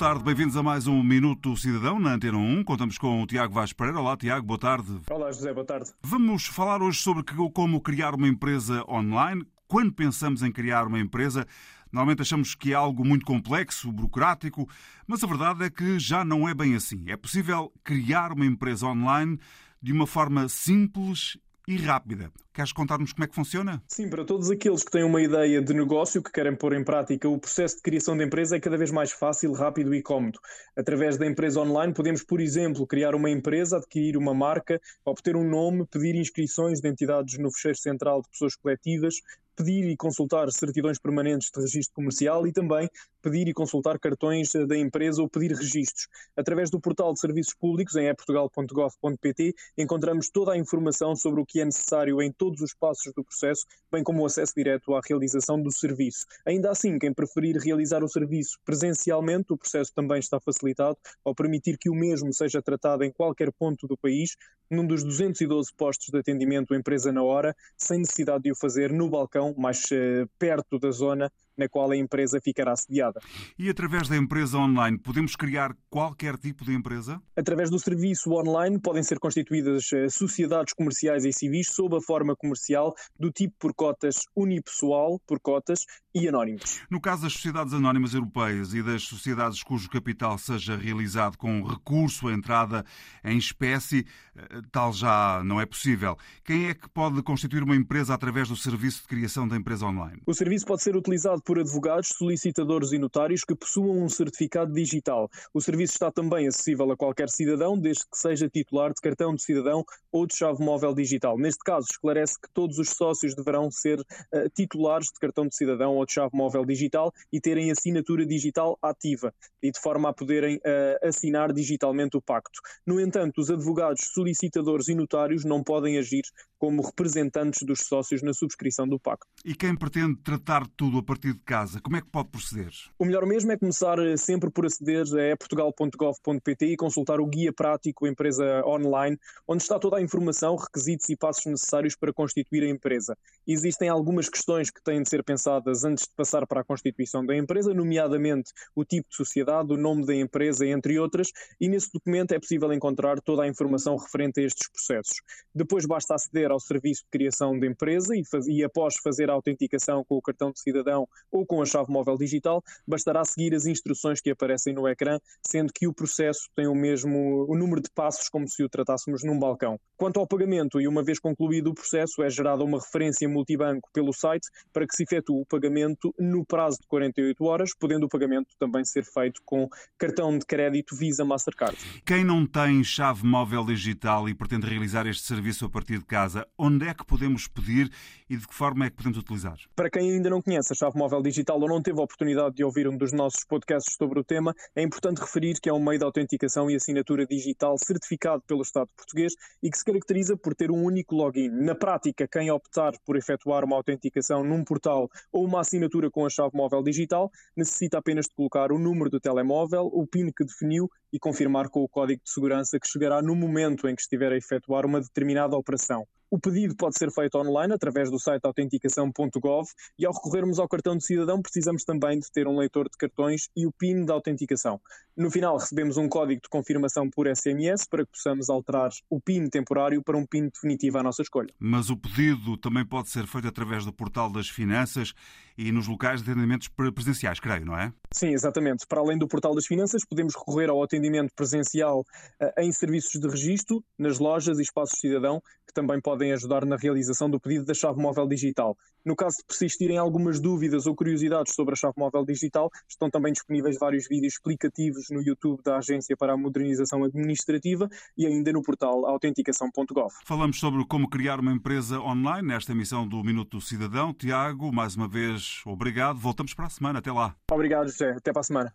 tarde, bem-vindos a mais um Minuto Cidadão na Antena 1. Contamos com o Tiago Vaz Pereira. Olá, Tiago, boa tarde. Olá, José, boa tarde. Vamos falar hoje sobre como criar uma empresa online. Quando pensamos em criar uma empresa, normalmente achamos que é algo muito complexo, burocrático, mas a verdade é que já não é bem assim. É possível criar uma empresa online de uma forma simples e rápida. Queres contar-nos como é que funciona? Sim, para todos aqueles que têm uma ideia de negócio que querem pôr em prática, o processo de criação de empresa é cada vez mais fácil, rápido e cómodo. Através da empresa online, podemos, por exemplo, criar uma empresa, adquirir uma marca, obter um nome, pedir inscrições de entidades no fecheiro central de pessoas coletivas, pedir e consultar certidões permanentes de registro comercial e também pedir e consultar cartões da empresa ou pedir registros. Através do portal de serviços públicos em eportugal.gov.pt encontramos toda a informação sobre o que é necessário em todos os passos do processo, bem como o acesso direto à realização do serviço. Ainda assim, quem preferir realizar o serviço presencialmente, o processo também está facilitado ao permitir que o mesmo seja tratado em qualquer ponto do país, num dos 212 postos de atendimento empresa na hora, sem necessidade de o fazer no balcão, mais uh, perto da zona na qual a empresa ficará sediada. E através da empresa online, podemos criar qualquer tipo de empresa? Através do serviço online, podem ser constituídas uh, sociedades comerciais e civis sob a forma comercial do tipo por cotas unipessoal, por cotas e anónimos. No caso das sociedades anónimas europeias e das sociedades cujo capital seja realizado com recurso à entrada em espécie, uh, tal já não é possível. Quem é que pode constituir uma empresa através do serviço de criação da empresa online? O serviço pode ser utilizado por advogados, solicitadores e notários que possuam um certificado digital. O serviço está também acessível a qualquer cidadão, desde que seja titular de cartão de cidadão ou de chave móvel digital. Neste caso, esclarece que todos os sócios deverão ser uh, titulares de cartão de cidadão ou de chave móvel digital e terem assinatura digital ativa e de forma a poderem uh, assinar digitalmente o pacto. No entanto, os advogados, solicitadores e notários não podem agir como representantes dos sócios na subscrição do pacto. E quem pretende tratar tudo a partir de casa, como é que pode proceder? O melhor mesmo é começar eh, sempre por aceder a portugal.gov.pt e consultar o guia prático Empresa Online, onde está toda a informação, requisitos e passos necessários para constituir a empresa. Existem algumas questões que têm de ser pensadas antes de passar para a constituição da empresa, nomeadamente o tipo de sociedade, o nome da empresa, entre outras, e nesse documento é possível encontrar toda a informação referente a estes processos. Depois basta aceder ao serviço de criação de empresa e, faz, e após fazer a autenticação com o cartão de cidadão ou com a chave móvel digital, bastará seguir as instruções que aparecem no ecrã, sendo que o processo tem o mesmo o número de passos como se o tratássemos num balcão. Quanto ao pagamento, e uma vez concluído o processo, é gerada uma referência multibanco pelo site para que se efetue o pagamento no prazo de 48 horas, podendo o pagamento também ser feito com cartão de crédito Visa Mastercard. Quem não tem chave móvel digital e pretende realizar este serviço a partir de casa, onde é que podemos pedir e de que forma é que podemos utilizar? Para quem ainda não conhece a chave móvel digital ou não teve a oportunidade de ouvir um dos nossos podcasts sobre o tema, é importante referir que é um meio de autenticação e assinatura digital certificado pelo Estado português e que se caracteriza por ter um único login. Na prática, quem optar por efetuar uma autenticação num portal ou uma assinatura com a chave móvel digital necessita apenas de colocar o número do telemóvel, o PIN que definiu e confirmar com o código de segurança que chegará no momento em que estiver a efetuar uma determinada operação. O pedido pode ser feito online através do site autenticação.gov e ao recorrermos ao cartão de cidadão precisamos também de ter um leitor de cartões e o PIN da autenticação. No final recebemos um código de confirmação por SMS para que possamos alterar o PIN temporário para um PIN definitivo à nossa escolha. Mas o pedido também pode ser feito através do portal das finanças e nos locais de atendimentos presenciais, creio, não é? Sim, exatamente. Para além do portal das finanças, podemos recorrer ao atendimento presencial eh, em serviços de registro, nas lojas e espaços cidadão, que também podem ajudar na realização do pedido da chave móvel digital. No caso de persistirem algumas dúvidas ou curiosidades sobre a chave móvel digital, estão também disponíveis vários vídeos explicativos no YouTube da Agência para a Modernização Administrativa e ainda no portal autenticação.gov. Falamos sobre como criar uma empresa online nesta emissão do Minuto do Cidadão. Tiago, mais uma vez, obrigado. Voltamos para a semana. Até lá. Obrigado, José. Até para a semana.